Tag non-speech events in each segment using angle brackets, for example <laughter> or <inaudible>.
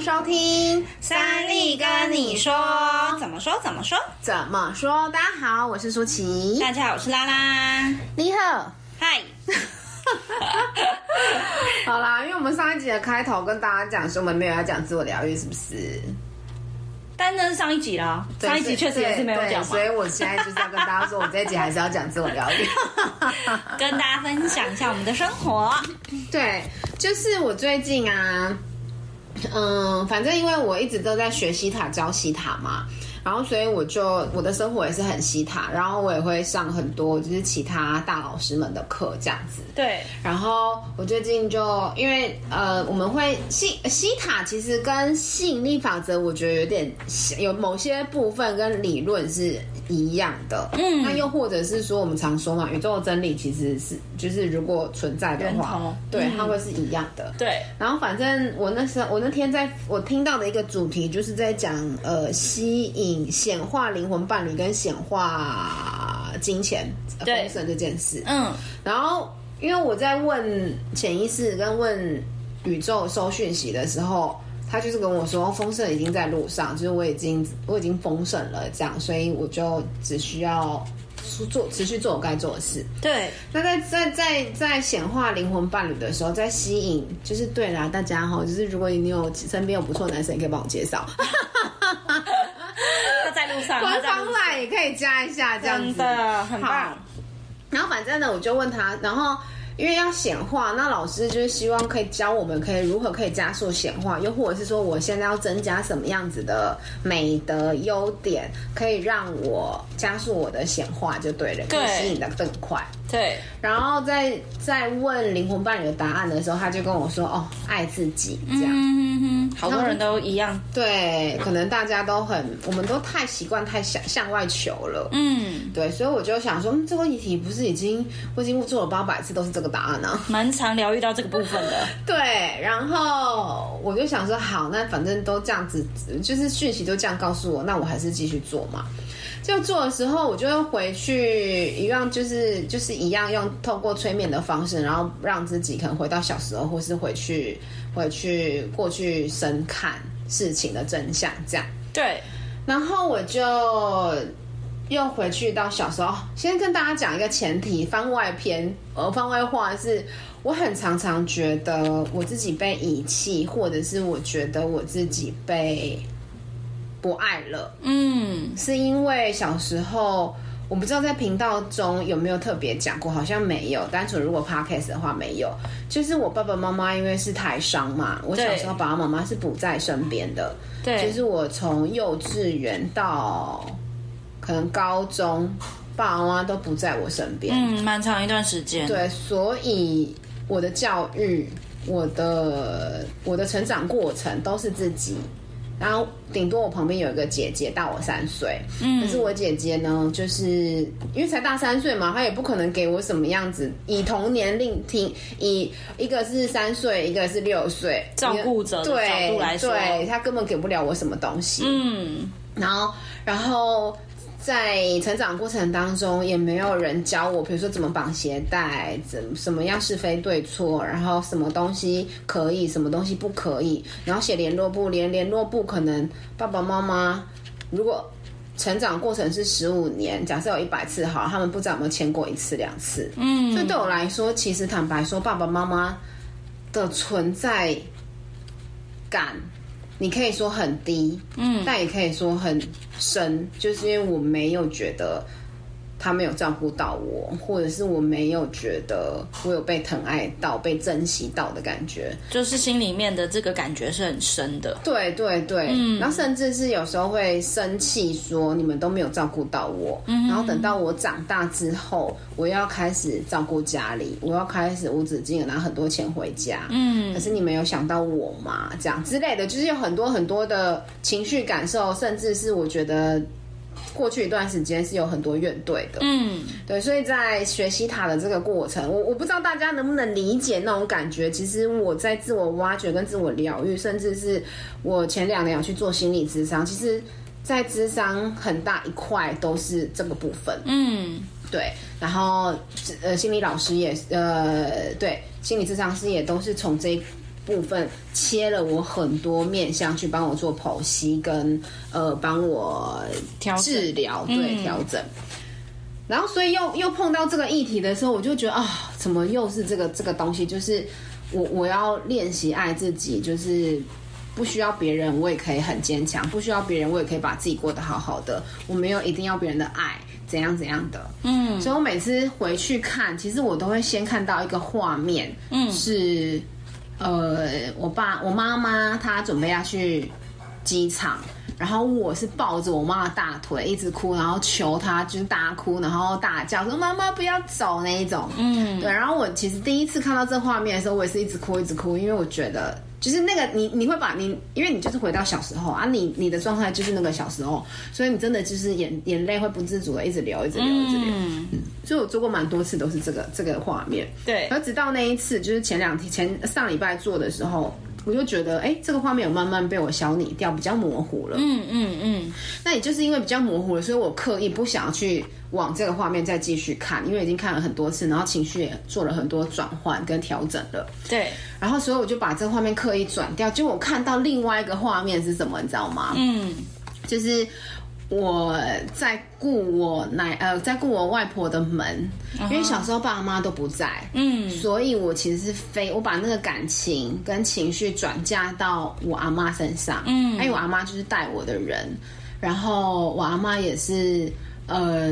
迎收听三立跟你说，怎么说怎么说怎么说？大家好，我是舒淇。大家好，我是拉拉。你好，嗨。<laughs> 好啦，因为我们上一集的开头跟大家讲说我们没有要讲自我疗愈，是不是？但那是上一集啦，上一集确实也是没有讲，所以我现在就是要跟大家说，我这一集还是要讲自我疗愈，<laughs> 跟大家分享一下我们的生活。对，就是我最近啊，嗯，反正因为我一直都在学西塔教西塔嘛。然后，所以我就我的生活也是很西塔，然后我也会上很多就是其他大老师们的课这样子。对。然后我最近就因为呃，我们会吸西塔其实跟吸引力法则，我觉得有点有某些部分跟理论是一样的。嗯。那又或者是说，我们常说嘛，宇宙的真理其实是就是如果存在的话，对，它会是一样的。嗯、对。然后反正我那时候我那天在我听到的一个主题就是在讲呃吸引。显化灵魂伴侣跟显化金钱丰盛这件事，嗯，然后因为我在问潜意识跟问宇宙收讯息的时候，他就是跟我说丰盛已经在路上，就是我已经我已经丰盛了，这样，所以我就只需要做持续做我该做的事。对，那在在在在显化灵魂伴侣的时候，在吸引，就是对啦，大家哈，就是如果你有身边有不错的男生，也可以帮我介绍。官方 LINE 也可以加一下，这样子的很棒。然后反正呢，我就问他，然后因为要显化，那老师就是希望可以教我们，可以如何可以加速显化，又或者是说，我现在要增加什么样子的美德优点，可以让我加速我的显化，就对了，可以吸引的更快。对，然后在在问灵魂伴侣的答案的时候，他就跟我说：“哦，爱自己。”这样，嗯哼，好多人都一样。对，可能大家都很，我们都太习惯太向向外求了。嗯，对，所以我就想说，嗯，这个议题不是已经我已经做了八百次都是这个答案呢？啊，蛮常疗愈到这个部分的。<laughs> 对，然后我就想说，好，那反正都这样子，就是讯息都这样告诉我，那我还是继续做嘛。就做的时候，我就会回去一样，就是就是一样用透过催眠的方式，然后让自己可能回到小时候，或是回去回去过去深看事情的真相，这样。对。然后我就又回去到小时候，先跟大家讲一个前提，番外篇，呃，番外话是，我很常常觉得我自己被遗弃，或者是我觉得我自己被。不爱了，嗯，是因为小时候我不知道在频道中有没有特别讲过，好像没有。单纯如果 podcast 的话没有，就是我爸爸妈妈因为是台商嘛，我小时候爸爸妈妈是不在身边的，对，就是我从幼稚园到可能高中，爸爸妈妈都不在我身边，嗯，蛮长一段时间，对，所以我的教育，我的我的成长过程都是自己。然后顶多我旁边有一个姐姐大我三岁，嗯，可是我姐姐呢，就是因为才大三岁嘛，她也不可能给我什么样子。以同年龄听，以一个是三岁，一个是六岁，照顾者的角度来说，对，对，她根本给不了我什么东西，嗯，然后，然后。在成长过程当中，也没有人教我，比如说怎么绑鞋带，怎什么样是非对错，然后什么东西可以，什么东西不可以，然后写联络簿，连联络簿可能爸爸妈妈如果成长过程是十五年，假设有一百次好，他们不知道有没有签过一次两次，嗯，所以对我来说，其实坦白说，爸爸妈妈的存在感。你可以说很低，嗯，但也可以说很深，就是因为我没有觉得。他没有照顾到我，或者是我没有觉得我有被疼爱到、被珍惜到的感觉，就是心里面的这个感觉是很深的。对对对，嗯，然后甚至是有时候会生气，说你们都没有照顾到我。嗯，然后等到我长大之后，我要开始照顾家里，我要开始无止境的拿很多钱回家。嗯，可是你没有想到我吗？这样之类的，就是有很多很多的情绪感受，甚至是我觉得。过去一段时间是有很多怨怼的，嗯，对，所以在学习塔的这个过程，我我不知道大家能不能理解那种感觉。其实我在自我挖掘跟自我疗愈，甚至是我前两年有去做心理咨商，其实，在智商很大一块都是这个部分，嗯，对。然后呃，心理老师也呃，对，心理咨商师也都是从这部分切了我很多面向去帮我做剖析跟呃帮我治疗，对调整。然后所以又又碰到这个议题的时候，我就觉得啊，怎么又是这个这个东西？就是我我要练习爱自己，就是。不需要别人，我也可以很坚强；不需要别人，我也可以把自己过得好好的。我没有一定要别人的爱，怎样怎样的。嗯，所以我每次回去看，其实我都会先看到一个画面，嗯，是呃，我爸、我妈妈她准备要去机场，然后我是抱着我妈的大腿一直哭，然后求她就是大哭，然后大叫说妈妈不要走那一种。嗯，对。然后我其实第一次看到这画面的时候，我也是一直哭一直哭，因为我觉得。就是那个你，你会把你，因为你就是回到小时候啊，你你的状态就是那个小时候，所以你真的就是眼眼泪会不自主的一直流，一直流，一直流。嗯，所以我做过蛮多次都是这个这个画面。对，而直到那一次，就是前两天前上礼拜做的时候，我就觉得，哎、欸，这个画面有慢慢被我消弭掉，比较模糊了。嗯嗯嗯。那也就是因为比较模糊了，所以我刻意不想要去往这个画面再继续看，因为已经看了很多次，然后情绪也做了很多转换跟调整了。对。然后，所以我就把这个画面刻意转掉。结果我看到另外一个画面是什么，你知道吗？嗯，就是我在顾我奶呃，在顾我外婆的门，uh -huh. 因为小时候爸妈都不在，嗯，所以我其实是非我把那个感情跟情绪转嫁到我阿妈身上，嗯，因为我阿妈就是带我的人，然后我阿妈也是呃。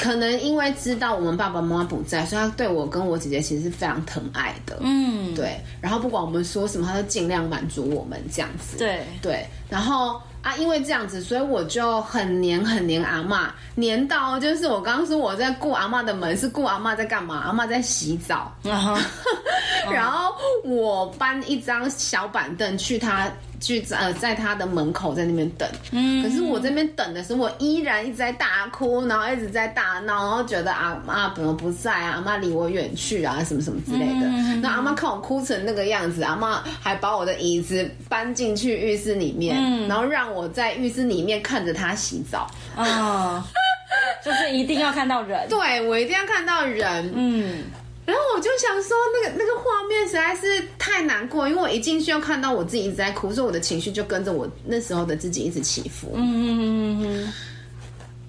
可能因为知道我们爸爸妈妈不在，所以他对我跟我姐姐其实是非常疼爱的。嗯，对。然后不管我们说什么，他都尽量满足我们这样子。对对。然后啊，因为这样子，所以我就很黏很黏阿嬷，黏到就是我刚刚说我在顾阿嬷的门，是顾阿妈在干嘛？阿妈在洗澡。Uh <laughs> -huh. 然后我搬一张小板凳去他。去呃，在他的门口在那边等，嗯，可是我这边等的时候，我依然一直在大哭，然后一直在大闹，然后觉得阿妈怎么不在啊？阿妈离我远去啊，什么什么之类的。那、嗯、阿妈看我哭成那个样子，阿妈还把我的椅子搬进去浴室里面，嗯，然后让我在浴室里面看着他洗澡。啊，<laughs> 就是一定要看到人，对，我一定要看到人，嗯。然后我就想说，那个那个画面实在是太难过，因为我一进去又看到我自己一直在哭，所以我的情绪就跟着我那时候的自己一直起伏。嗯嗯嗯嗯嗯。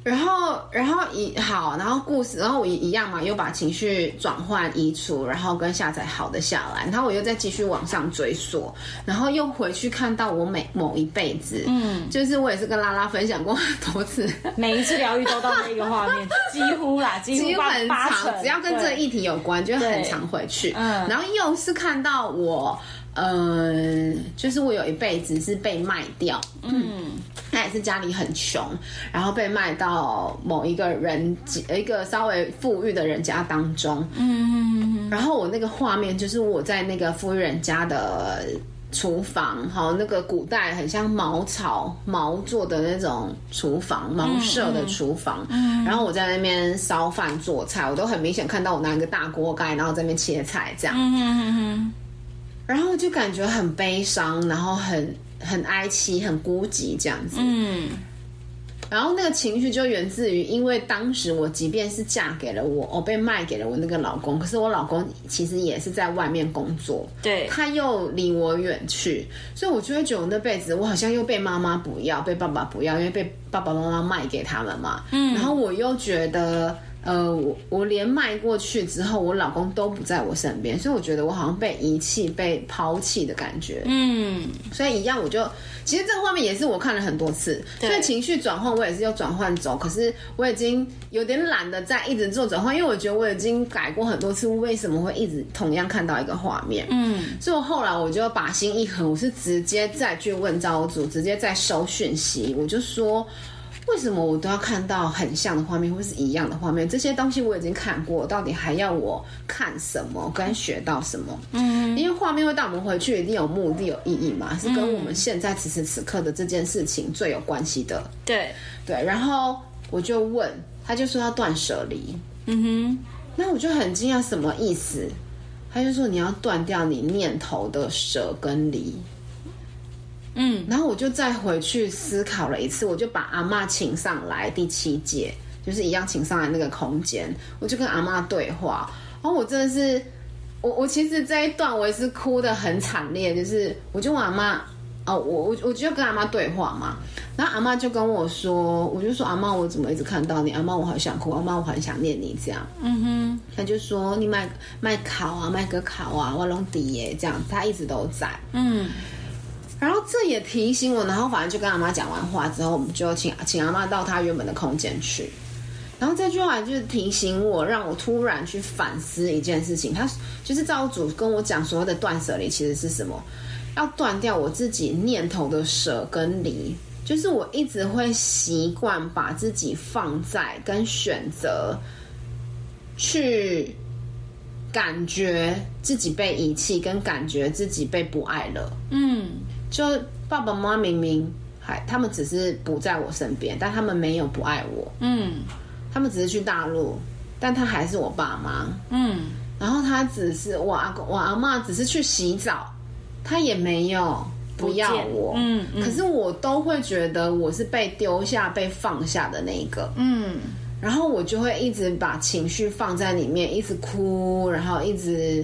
然后，然后一好，然后故事，然后我一样嘛，又把情绪转换移除，然后跟下载好的下来，然后我又再继续往上追溯，然后又回去看到我每某一辈子，嗯，就是我也是跟拉拉分享过很多次，每一次疗愈都到那个画面，几乎啦，几乎，很长，只要跟这个议题有关，就很常回去，嗯，然后又是看到我。嗯，就是我有一辈子是被卖掉，嗯，那也是家里很穷，然后被卖到某一个人一个稍微富裕的人家当中，嗯，然后我那个画面就是我在那个富裕人家的厨房，哈，那个古代很像茅草茅做的那种厨房，茅舍的厨房，嗯，然后我在那边烧饭做菜，我都很明显看到我拿一个大锅盖，然后在那边切菜这样，嗯嗯嗯。然后就感觉很悲伤，然后很很哀戚，很孤寂这样子。嗯，然后那个情绪就源自于，因为当时我即便是嫁给了我，我被卖给了我那个老公，可是我老公其实也是在外面工作，对，他又离我远去，所以我就会觉得我那辈子我好像又被妈妈不要，被爸爸不要，因为被爸爸妈妈卖给他们嘛。嗯，然后我又觉得。呃，我我连卖过去之后，我老公都不在我身边，所以我觉得我好像被遗弃、被抛弃的感觉。嗯，所以一样，我就其实这个画面也是我看了很多次，所以情绪转换我也是要转换走。可是我已经有点懒得再一直做转换，因为我觉得我已经改过很多次，为什么会一直同样看到一个画面？嗯，所以我后来我就把心一横，我是直接再去问造物主，直接再收讯息，我就说。为什么我都要看到很像的画面，或是一样的画面？这些东西我已经看过，到底还要我看什么，跟学到什么？嗯，因为画面会带我们回去，一定有目的、有意义嘛，是跟我们现在此时此刻的这件事情最有关系的。对对，然后我就问，他就说要断舍离。嗯哼，那我就很惊讶，什么意思？他就说你要断掉你念头的舍跟离。嗯，然后我就再回去思考了一次，我就把阿妈请上来第七节，就是一样请上来那个空间，我就跟阿妈对话。然后我真的是我我其实这一段我也是哭的很惨烈，就是我就问阿妈，哦，我我我就跟阿妈对话嘛，然后阿妈就跟我说，我就说阿妈，我怎么一直看到你？阿妈，我好想哭，阿妈，我很想念你这样。嗯哼，他就说你卖卖烤啊，卖个烤啊，我弄底耶这样，他一直都在。嗯，然后这也提醒我，然后反正就跟阿妈讲完话之后，我们就请请阿妈到她原本的空间去。然后这句话就是提醒我，让我突然去反思一件事情。他就是造物主跟我讲，所谓的断舍离其实是什么？要断掉我自己念头的舍跟离。就是我一直会习惯把自己放在跟选择，去感觉自己被遗弃，跟感觉自己被不爱了。嗯，就爸爸妈妈明明还，他们只是不在我身边，但他们没有不爱我。嗯。他们只是去大陆，但他还是我爸妈。嗯，然后他只是我阿公、我阿妈，只是去洗澡，他也没有不要我。嗯，嗯，可是我都会觉得我是被丢下、被放下的那一个。嗯，然后我就会一直把情绪放在里面，一直哭，然后一直。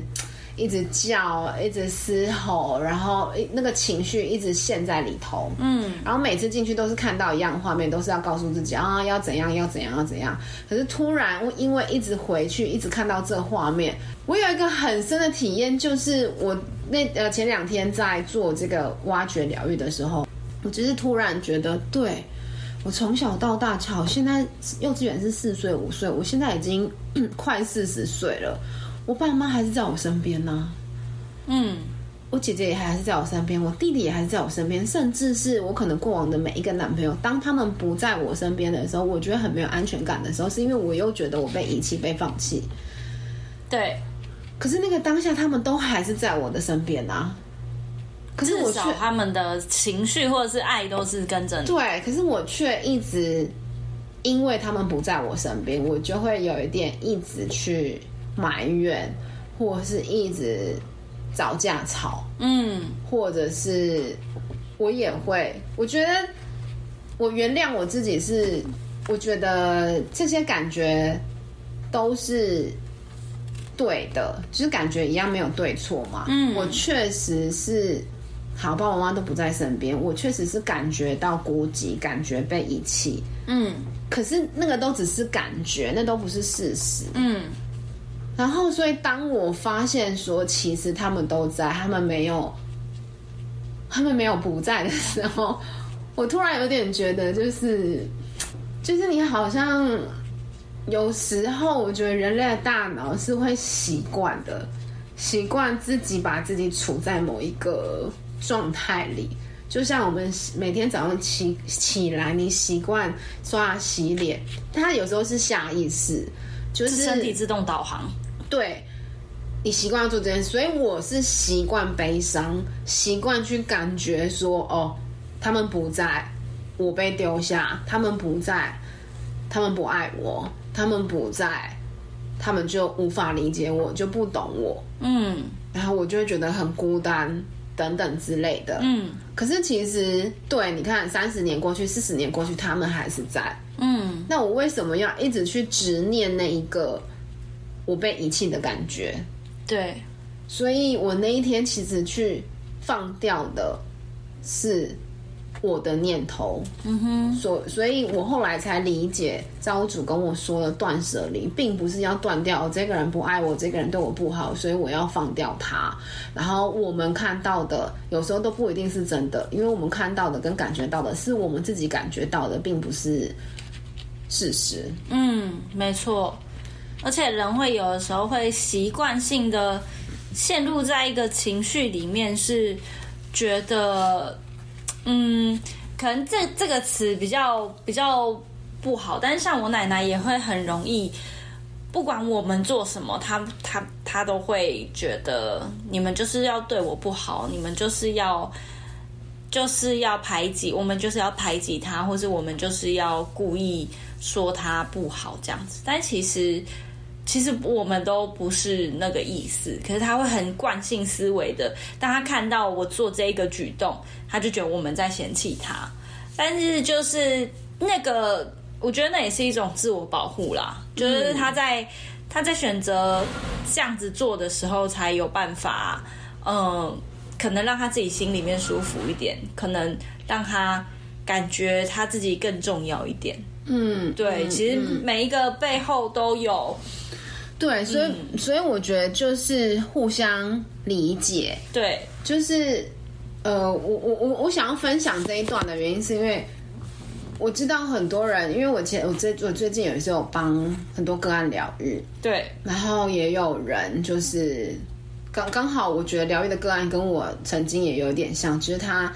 一直叫，一直嘶吼，然后那个情绪一直陷在里头。嗯，然后每次进去都是看到一样的画面，都是要告诉自己啊，要怎样，要怎样，要怎样。可是突然，我因为一直回去，一直看到这画面，我有一个很深的体验，就是我那呃前两天在做这个挖掘疗愈的时候，我只是突然觉得，对，我从小到大，巧，现在幼稚园是四岁五岁，我现在已经快四十岁了。我爸妈还是在我身边呢、啊，嗯，我姐姐也还是在我身边，我弟弟也还是在我身边，甚至是我可能过往的每一个男朋友，当他们不在我身边的时候，我觉得很没有安全感的时候，是因为我又觉得我被遗弃、被放弃。对，可是那个当下，他们都还是在我的身边啊。可是我至少他们的情绪或者是爱都是跟着你。对，可是我却一直因为他们不在我身边，我就会有一点一直去。埋怨，或是一直找架吵，嗯，或者是我也会，我觉得我原谅我自己是，我觉得这些感觉都是对的，就是感觉一样没有对错嘛。嗯，我确实是，好，爸爸妈妈都不在身边，我确实是感觉到孤寂，感觉被遗弃，嗯，可是那个都只是感觉，那都不是事实，嗯。然后，所以当我发现说，其实他们都在，他们没有，他们没有不在的时候，我突然有点觉得，就是，<tsk> 就是你好像有时候，我觉得人类的大脑是会习惯的，习惯自己把自己处在某一个状态里，就像我们每天早上起起来，你习惯刷牙洗脸，它有时候是下意识，就，是身体自动导航。对，你习惯要做这件事，所以我是习惯悲伤，习惯去感觉说，哦，他们不在，我被丢下，他们不在，他们不爱我，他们不在，他们就无法理解我，就不懂我，嗯，然后我就会觉得很孤单，等等之类的，嗯。可是其实，对，你看，三十年过去，四十年过去，他们还是在，嗯。那我为什么要一直去执念那一个？我被遗弃的感觉，对，所以我那一天其实去放掉的是我的念头，嗯哼，所所以，我后来才理解，造物主跟我说的断舍离，并不是要断掉，哦，这个人不爱我，这个人对我不好，所以我要放掉他。然后我们看到的，有时候都不一定是真的，因为我们看到的跟感觉到的是我们自己感觉到的，并不是事实。嗯，没错。而且人会有的时候会习惯性的陷入在一个情绪里面，是觉得，嗯，可能这这个词比较比较不好。但是像我奶奶也会很容易，不管我们做什么，她她她都会觉得你们就是要对我不好，你们就是要就是要排挤我们，就是要排挤她，或是我们就是要故意说她不好这样子。但其实。其实我们都不是那个意思，可是他会很惯性思维的。当他看到我做这一个举动，他就觉得我们在嫌弃他。但是就是那个，我觉得那也是一种自我保护啦。就是他在他在选择这样子做的时候，才有办法，嗯，可能让他自己心里面舒服一点，可能让他感觉他自己更重要一点。嗯，对，嗯、其实每一个背后都有。对，所以、嗯、所以我觉得就是互相理解。对，就是呃，我我我我想要分享这一段的原因，是因为我知道很多人，因为我前我最我最近有时候帮很多个案疗愈，对，然后也有人就是刚刚好，我觉得疗愈的个案跟我曾经也有点像，就是他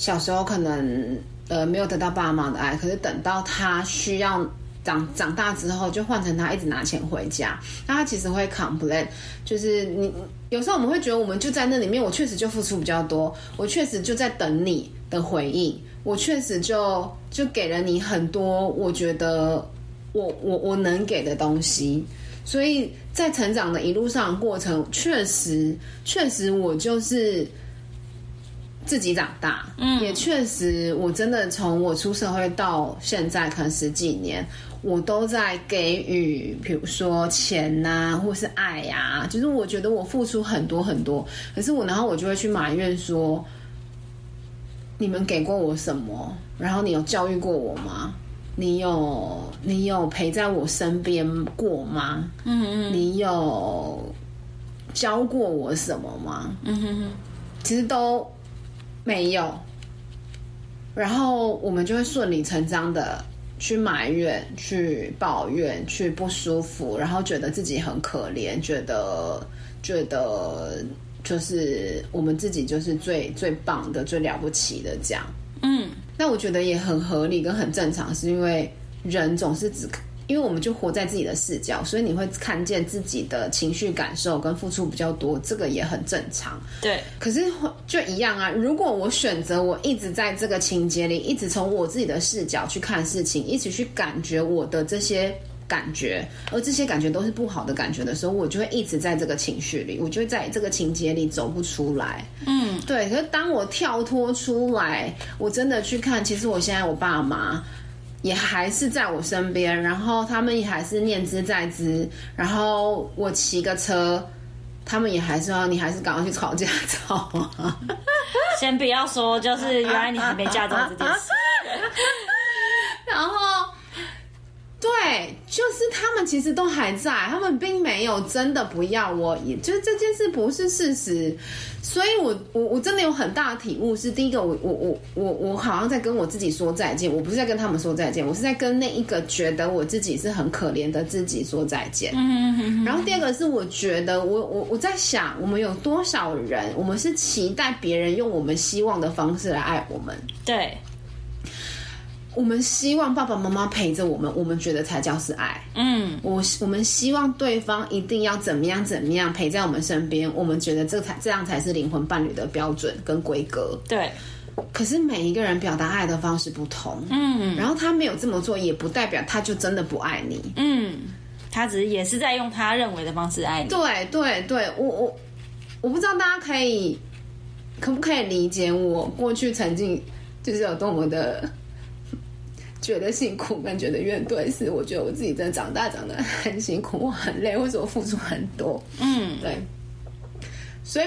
小时候可能呃没有得到爸妈的爱，可是等到他需要。长长大之后，就换成他一直拿钱回家，那他其实会 complain，就是你有时候我们会觉得，我们就在那里面，我确实就付出比较多，我确实就在等你的回应，我确实就就给了你很多，我觉得我我我能给的东西，所以在成长的一路上的过程，确实确实我就是。自己长大，嗯，也确实，我真的从我出社会到现在，可能十几年，我都在给予，比如说钱呐、啊，或是爱呀、啊，就是我觉得我付出很多很多，可是我，然后我就会去埋怨说，你们给过我什么？然后你有教育过我吗？你有你有陪在我身边过吗？嗯嗯，你有教过我什么吗？嗯哼哼，其实都。没有，然后我们就会顺理成章的去埋怨、去抱怨、去不舒服，然后觉得自己很可怜，觉得觉得就是我们自己就是最最棒的、最了不起的这样。嗯，那我觉得也很合理跟很正常，是因为人总是只。因为我们就活在自己的视角，所以你会看见自己的情绪感受跟付出比较多，这个也很正常。对，可是就一样啊。如果我选择我一直在这个情节里，一直从我自己的视角去看事情，一起去感觉我的这些感觉，而这些感觉都是不好的感觉的时候，我就会一直在这个情绪里，我就会在这个情节里走不出来。嗯，对。可是当我跳脱出来，我真的去看，其实我现在我爸妈。也还是在我身边，然后他们也还是念之在之，然后我骑个车，他们也还是要你还是赶快去考驾照啊！<laughs> <laughs> 先不要说，就是原来你还没驾照这件事，<laughs> 然后。对，就是他们其实都还在，他们并没有真的不要我，也就是这件事不是事实，所以我我我真的有很大的体悟，是第一个，我我我我我好像在跟我自己说再见，我不是在跟他们说再见，我是在跟那一个觉得我自己是很可怜的自己说再见。然后第二个是我觉得我我我在想，我们有多少人，我们是期待别人用我们希望的方式来爱我们？对。我们希望爸爸妈妈陪着我们，我们觉得才叫是爱。嗯，我我们希望对方一定要怎么样怎么样陪在我们身边，我们觉得这才这样才是灵魂伴侣的标准跟规格。对，可是每一个人表达爱的方式不同。嗯，然后他没有这么做，也不代表他就真的不爱你。嗯，他只是也是在用他认为的方式爱你。对对对，我我我不知道大家可以可不可以理解我过去曾经就是有多么的。觉得辛苦跟觉得怨怼，是我觉得我自己真的长大长得很辛苦，我很累，或者我付出很多，嗯，对，所以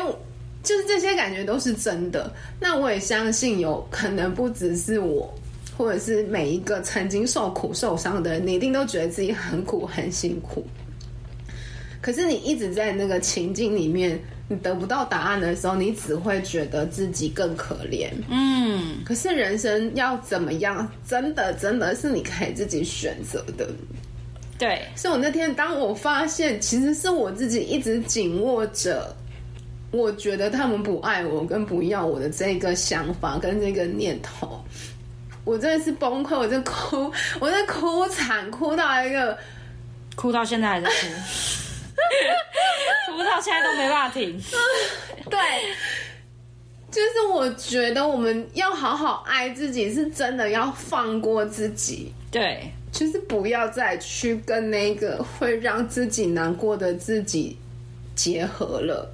就是这些感觉都是真的。那我也相信有可能不只是我，或者是每一个曾经受苦受伤的人，你一定都觉得自己很苦很辛苦。可是你一直在那个情境里面。你得不到答案的时候，你只会觉得自己更可怜。嗯，可是人生要怎么样，真的真的是你可以自己选择的。对，所以我那天当我发现，其实是我自己一直紧握着，我觉得他们不爱我跟不要我的这个想法跟这个念头，我真的是崩溃，我在哭，我在哭惨，哭到一个，哭到现在还在哭。<laughs> <laughs> 哭到现在都没办法停。<laughs> 对，就是我觉得我们要好好爱自己，是真的要放过自己。对，就是不要再去跟那个会让自己难过的自己结合了。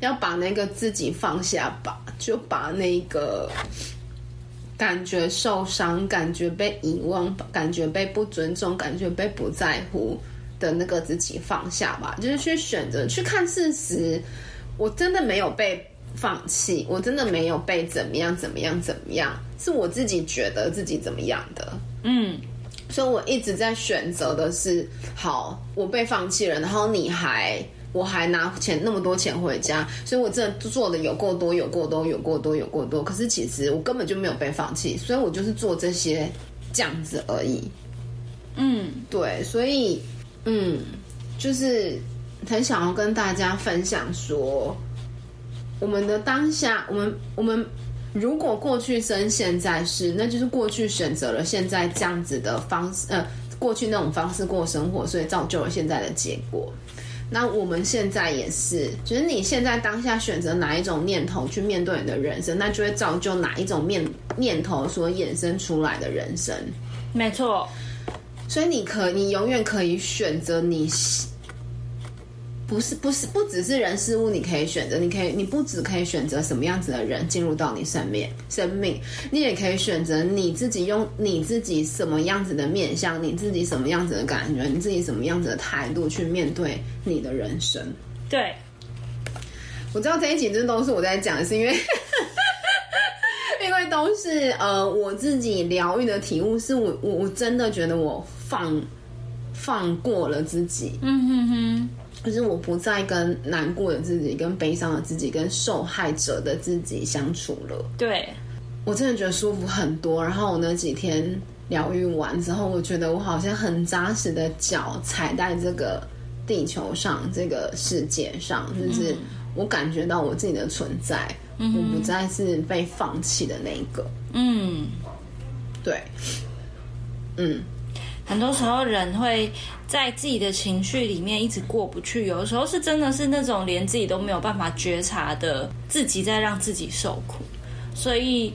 要把那个自己放下吧，就把那个感觉受伤、感觉被遗忘、感觉被不尊重、感觉被不在乎。的那个自己放下吧，就是去选择去看事实。我真的没有被放弃，我真的没有被怎么样怎么样怎么样，是我自己觉得自己怎么样的。嗯，所以我一直在选择的是，好，我被放弃了，然后你还。我还拿钱那么多钱回家，所以我真的做的有够多，有够多，有够多，有够多。可是其实我根本就没有被放弃，所以我就是做这些这样子而已。嗯，对，所以嗯，就是很想要跟大家分享说，我们的当下，我们我们如果过去生现在是，那就是过去选择了现在这样子的方式，呃，过去那种方式过生活，所以造就了现在的结果。那我们现在也是，就是你现在当下选择哪一种念头去面对你的人生，那就会造就哪一种念念头所衍生出来的人生。没错，所以你可你永远可以选择你。不是不是不只是人事物，你可以选择，你可以你不只可以选择什么样子的人进入到你生命生命，你也可以选择你自己用你自己什么样子的面相，你自己什么样子的感觉，你自己什么样子的态度去面对你的人生。对，我知道这一集真的都是我在讲，是因为因为都是呃我自己疗愈的体悟，是我我我真的觉得我放放过了自己。嗯哼哼。可是我不再跟难过的自己、跟悲伤的自己、跟受害者的自己相处了。对，我真的觉得舒服很多。然后我那几天疗愈完之后，我觉得我好像很扎实的脚踩在这个地球上、这个世界上，就是我感觉到我自己的存在，嗯、我不再是被放弃的那一个。嗯，对，嗯。很多时候人会在自己的情绪里面一直过不去，有的时候是真的是那种连自己都没有办法觉察的自己在让自己受苦。所以，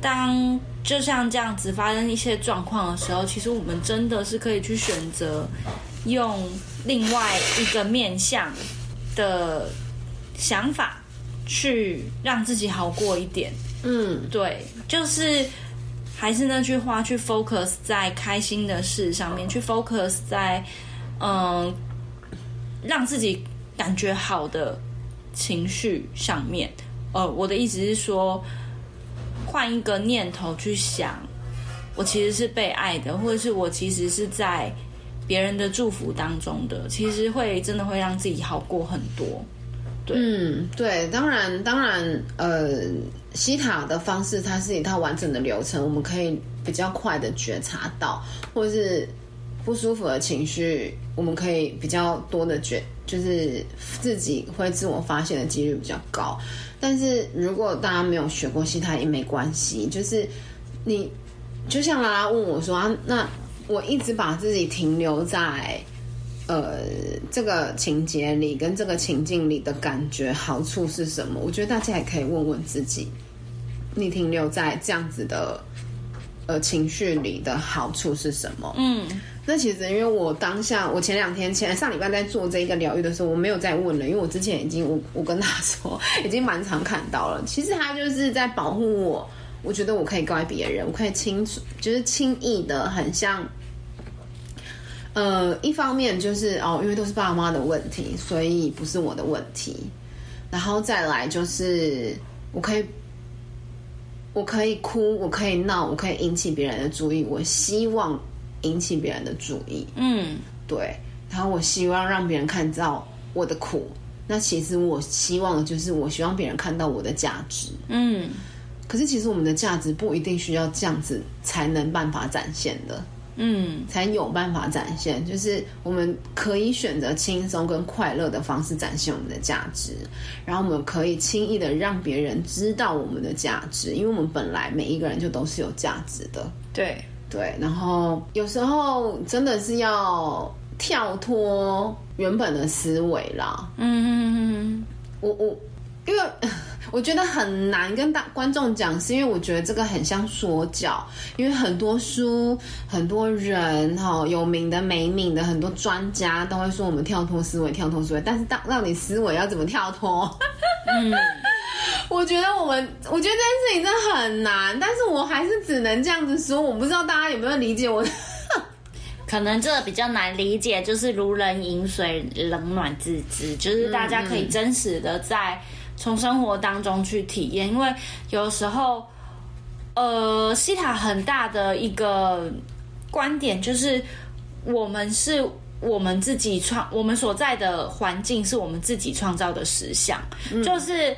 当就像这样子发生一些状况的时候，其实我们真的是可以去选择用另外一个面向的想法去让自己好过一点。嗯，对，就是。还是那句话，去 focus 在开心的事上面，去 focus 在嗯让自己感觉好的情绪上面。呃，我的意思是说，换一个念头去想，我其实是被爱的，或者是我其实是在别人的祝福当中的，其实会真的会让自己好过很多。嗯，对，当然，当然，呃。西塔的方式，它是一套完整的流程，我们可以比较快的觉察到，或是不舒服的情绪，我们可以比较多的觉，就是自己会自我发现的几率比较高。但是如果大家没有学过西塔也没关系，就是你就像拉拉问我说啊，那我一直把自己停留在呃这个情节里跟这个情境里的感觉好处是什么？我觉得大家也可以问问自己。你停留在这样子的呃情绪里的好处是什么？嗯，那其实因为我当下，我前两天前上礼拜在做这一个疗愈的时候，我没有再问了，因为我之前已经我我跟他说 <laughs> 已经蛮常看到了。其实他就是在保护我，我觉得我可以怪别人，我可以轻就是轻易的很像，呃，一方面就是哦，因为都是爸妈的问题，所以不是我的问题。然后再来就是我可以。我可以哭，我可以闹，我可以引起别人的注意。我希望引起别人的注意。嗯，对。然后我希望让别人看到我的苦。那其实我希望的就是，我希望别人看到我的价值。嗯。可是其实我们的价值不一定需要这样子才能办法展现的。嗯，才有办法展现，就是我们可以选择轻松跟快乐的方式展现我们的价值，然后我们可以轻易的让别人知道我们的价值，因为我们本来每一个人就都是有价值的。对对，然后有时候真的是要跳脱原本的思维啦。嗯嗯嗯，我我因为。我觉得很难跟大观众讲，是因为我觉得这个很像说教，因为很多书、很多人哈，有名的、没名的，很多专家都会说我们跳脱思维、跳脱思维，但是到到底思维要怎么跳脱？嗯，<laughs> 我觉得我们，我觉得这件事情真的很难，但是我还是只能这样子说，我不知道大家有没有理解我。<laughs> 可能这个比较难理解，就是如人饮水，冷暖自知，就是大家可以真实的在从生活当中去体验，因为有时候，呃，西塔很大的一个观点就是，我们是我们自己创，我们所在的环境是我们自己创造的实相，嗯、就是。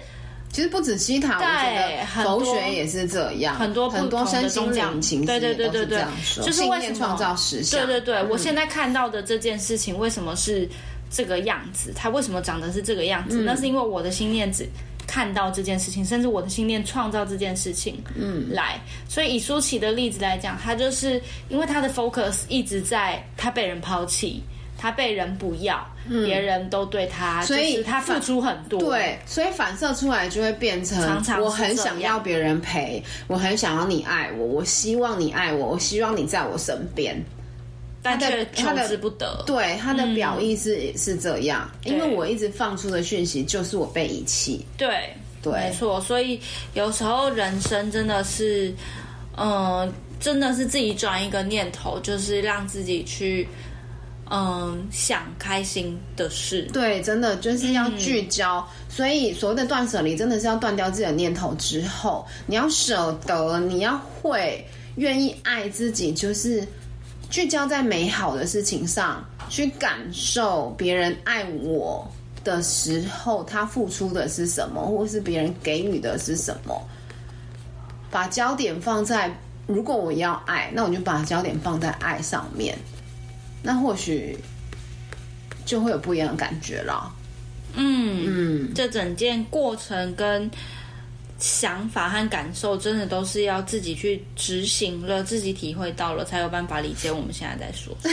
其实不止西塔，我觉得佛学也是这样，很多很多身心灵情对对对对对，就是为什么创造实相？对对对，我现在看到的这件事情为什么是这个样子？他为什么长得是这个样子？那是因为我的心念只看到这件事情，甚至我的心念创造这件事情。嗯，来，所以以舒淇的例子来讲，他就是因为他的 focus 一直在他被人抛弃。他被人不要，别、嗯、人都对他，所以他付出很多。对，所以反射出来就会变成，常常我很想要别人陪，我很想要你爱我，我希望你爱我，我希望你在我身边，但却求之不得。对，他的表意是、嗯、是这样，因为我一直放出的讯息就是我被遗弃。对，对，没错。所以有时候人生真的是，嗯、呃，真的是自己转一个念头，就是让自己去。嗯，想开心的事，对，真的就是要聚焦。嗯、所以所谓的断舍离，真的是要断掉自己的念头之后，你要舍得，你要会愿意爱自己，就是聚焦在美好的事情上，去感受别人爱我的时候，他付出的是什么，或是别人给予的是什么。把焦点放在，如果我要爱，那我就把焦点放在爱上面。那或许就会有不一样的感觉了。嗯嗯，这整件过程跟想法和感受，真的都是要自己去执行了，自己体会到了，才有办法理解我们现在在说。<laughs>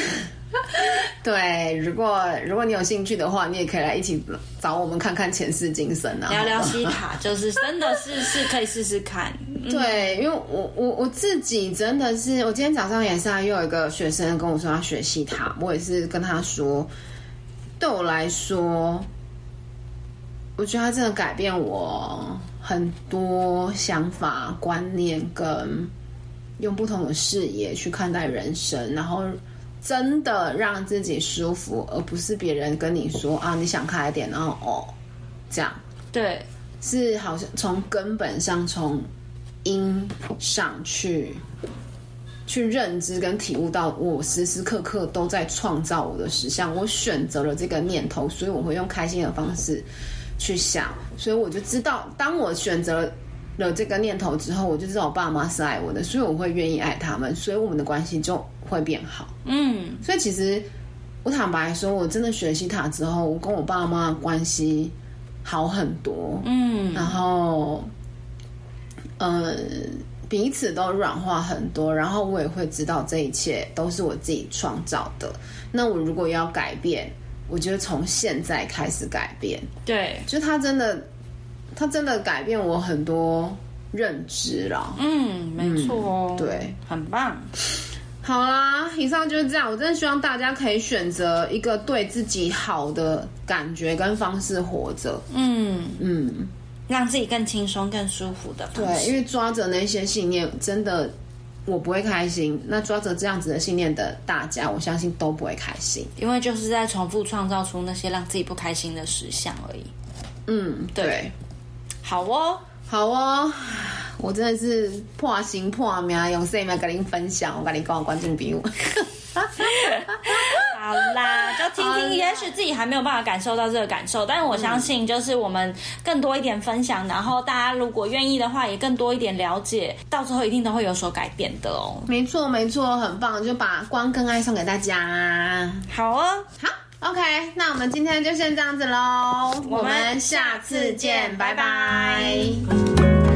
对，如果如果你有兴趣的话，你也可以来一起找我们看看前世今生啊，聊聊西塔，就是真的是是可以试试看。对，因为我我我自己真的是，我今天早上也是，又有一个学生跟我说要学西塔，我也是跟他说，对我来说，我觉得他真的改变我很多想法、观念，跟用不同的视野去看待人生，然后。真的让自己舒服，而不是别人跟你说啊，你想开一点，然后哦，这样对，是好像从根本上从因上去去认知跟体悟到，我时时刻刻都在创造我的实相，我选择了这个念头，所以我会用开心的方式去想，所以我就知道，当我选择了这个念头之后，我就知道我爸妈是爱我的，所以我会愿意爱他们，所以我们的关系就会变好。嗯，所以其实我坦白说，我真的学习塔之后，我跟我爸妈关系好很多。嗯，然后，呃，彼此都软化很多，然后我也会知道这一切都是我自己创造的。那我如果要改变，我觉得从现在开始改变。对，就他真的。他真的改变我很多认知了。嗯，没错哦，嗯，对，很棒。好啦，以上就是这样。我真的希望大家可以选择一个对自己好的感觉跟方式活着。嗯嗯，让自己更轻松、更舒服的方式。对，因为抓着那些信念，真的我不会开心。那抓着这样子的信念的大家，我相信都不会开心。因为就是在重复创造出那些让自己不开心的实相而已。嗯，对。对好哦，好哦，我真的是破心破命，用生命跟您分享？我跟你讲，观众朋友，<laughs> <laughs> 好啦，就听听，也许自己还没有办法感受到这个感受，但是我相信，就是我们更多一点分享，然后大家如果愿意的话，也更多一点了解，到最后一定都会有所改变的哦。没错，没错，很棒，就把光跟爱送给大家。好哦，好。OK，那我们今天就先这样子喽，我们下次见，拜拜。